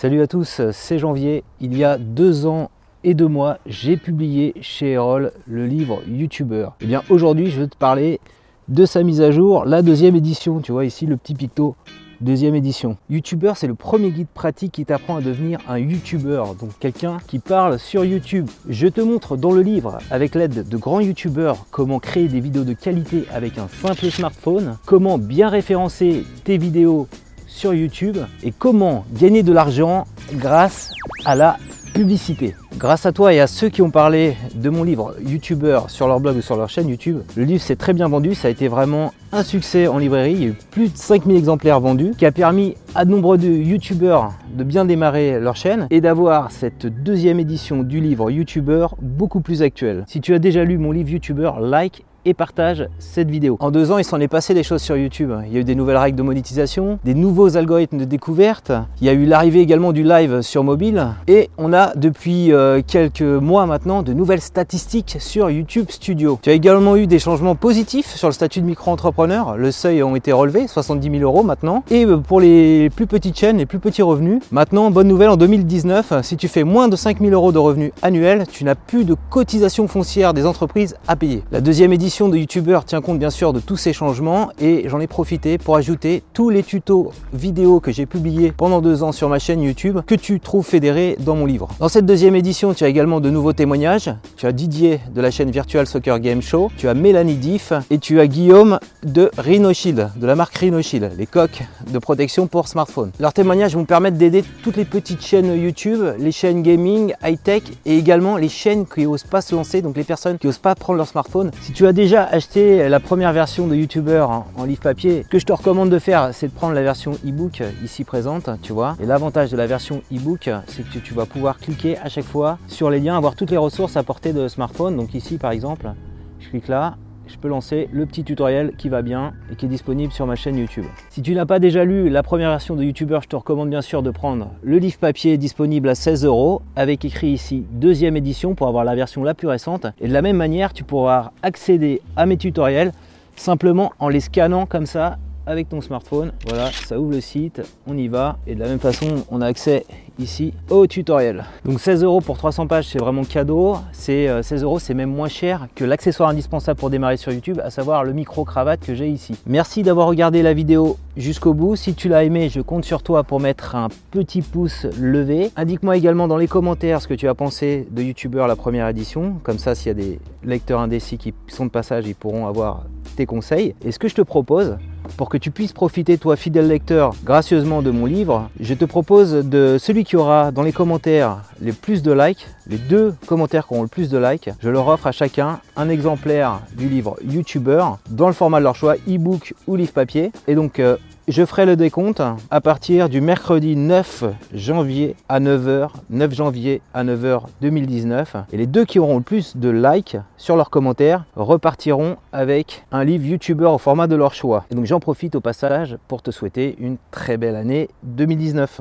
Salut à tous, c'est Janvier. Il y a deux ans et deux mois, j'ai publié chez Erol le livre YouTuber. Et eh bien aujourd'hui, je vais te parler de sa mise à jour, la deuxième édition. Tu vois ici le petit picto deuxième édition. YouTuber, c'est le premier guide pratique qui t'apprend à devenir un YouTuber, donc quelqu'un qui parle sur YouTube. Je te montre dans le livre, avec l'aide de grands YouTubers, comment créer des vidéos de qualité avec un simple smartphone, comment bien référencer tes vidéos sur YouTube et comment gagner de l'argent grâce à la publicité. Grâce à toi et à ceux qui ont parlé de mon livre YouTuber sur leur blog ou sur leur chaîne YouTube, le livre s'est très bien vendu, ça a été vraiment un succès en librairie, il y a eu plus de 5000 exemplaires vendus, qui a permis à de nombreux YouTubeurs de bien démarrer leur chaîne et d'avoir cette deuxième édition du livre YouTuber beaucoup plus actuelle. Si tu as déjà lu mon livre YouTuber, like et partage cette vidéo. En deux ans, il s'en est passé des choses sur YouTube. Il y a eu des nouvelles règles de monétisation, des nouveaux algorithmes de découverte, il y a eu l'arrivée également du live sur mobile et on a depuis euh, quelques mois maintenant de nouvelles statistiques sur YouTube Studio. Tu as également eu des changements positifs sur le statut de micro-entrepreneur. Le seuil a été relevé, 70 000 euros maintenant. Et euh, pour les plus petites chaînes, les plus petits revenus, maintenant, bonne nouvelle, en 2019, si tu fais moins de 5 000 euros de revenus annuels, tu n'as plus de cotisation foncière des entreprises à payer. La deuxième édition de YouTubeur tient compte bien sûr de tous ces changements et j'en ai profité pour ajouter tous les tutos vidéo que j'ai publiés pendant deux ans sur ma chaîne YouTube que tu trouves fédérés dans mon livre. Dans cette deuxième édition, tu as également de nouveaux témoignages. Tu as Didier de la chaîne Virtual Soccer Game Show, tu as Mélanie Diff et tu as Guillaume de RhinoShield, de la marque RhinoShield, les coques de protection pour smartphone. Leurs témoignages vont permettre d'aider toutes les petites chaînes YouTube, les chaînes gaming, high-tech et également les chaînes qui n'osent pas se lancer, donc les personnes qui n'osent pas prendre leur smartphone. Si tu as déjà acheté la première version de YouTuber en, livre papier, ce que je te recommande de faire, c'est de prendre la version e-book ici présente, tu vois. Et l'avantage de la version e-book, c'est que tu vas pouvoir cliquer à chaque fois sur les liens, avoir toutes les ressources à portée de smartphone. Donc ici, par exemple, je clique là, je peux lancer le petit tutoriel qui va bien et qui est disponible sur ma chaîne YouTube. Si tu n'as pas déjà lu la première version de YouTuber, je te recommande bien sûr de prendre le livre papier disponible à 16 euros avec écrit ici deuxième édition pour avoir la version la plus récente. Et de la même manière, tu pourras accéder à mes tutoriels simplement en les scannant comme ça avec ton smartphone. Voilà, ça ouvre le site, on y va. Et de la même façon, on a accès ici au tutoriel. Donc 16 euros pour 300 pages, c'est vraiment cadeau. C'est 16 euh, euros, c'est même moins cher que l'accessoire indispensable pour démarrer sur YouTube, à savoir le micro cravate que j'ai ici. Merci d'avoir regardé la vidéo jusqu'au bout. Si tu l'as aimé, je compte sur toi pour mettre un petit pouce levé. Indique-moi également dans les commentaires ce que tu as pensé de YouTuber la première édition. Comme ça, s'il y a des lecteurs indécis qui sont de passage, ils pourront avoir tes conseils. Et ce que je te propose, pour que tu puisses profiter, toi, fidèle lecteur, gracieusement de mon livre, je te propose de celui qui aura dans les commentaires les plus de likes, les deux commentaires qui auront le plus de likes, je leur offre à chacun un exemplaire du livre YouTuber dans le format de leur choix, e-book ou livre papier. Et donc, euh, je ferai le décompte à partir du mercredi 9 janvier à 9h, 9 janvier à 9h 2019. Et les deux qui auront le plus de likes sur leurs commentaires repartiront avec un livre YouTuber au format de leur choix. Et donc j'en profite au passage pour te souhaiter une très belle année 2019.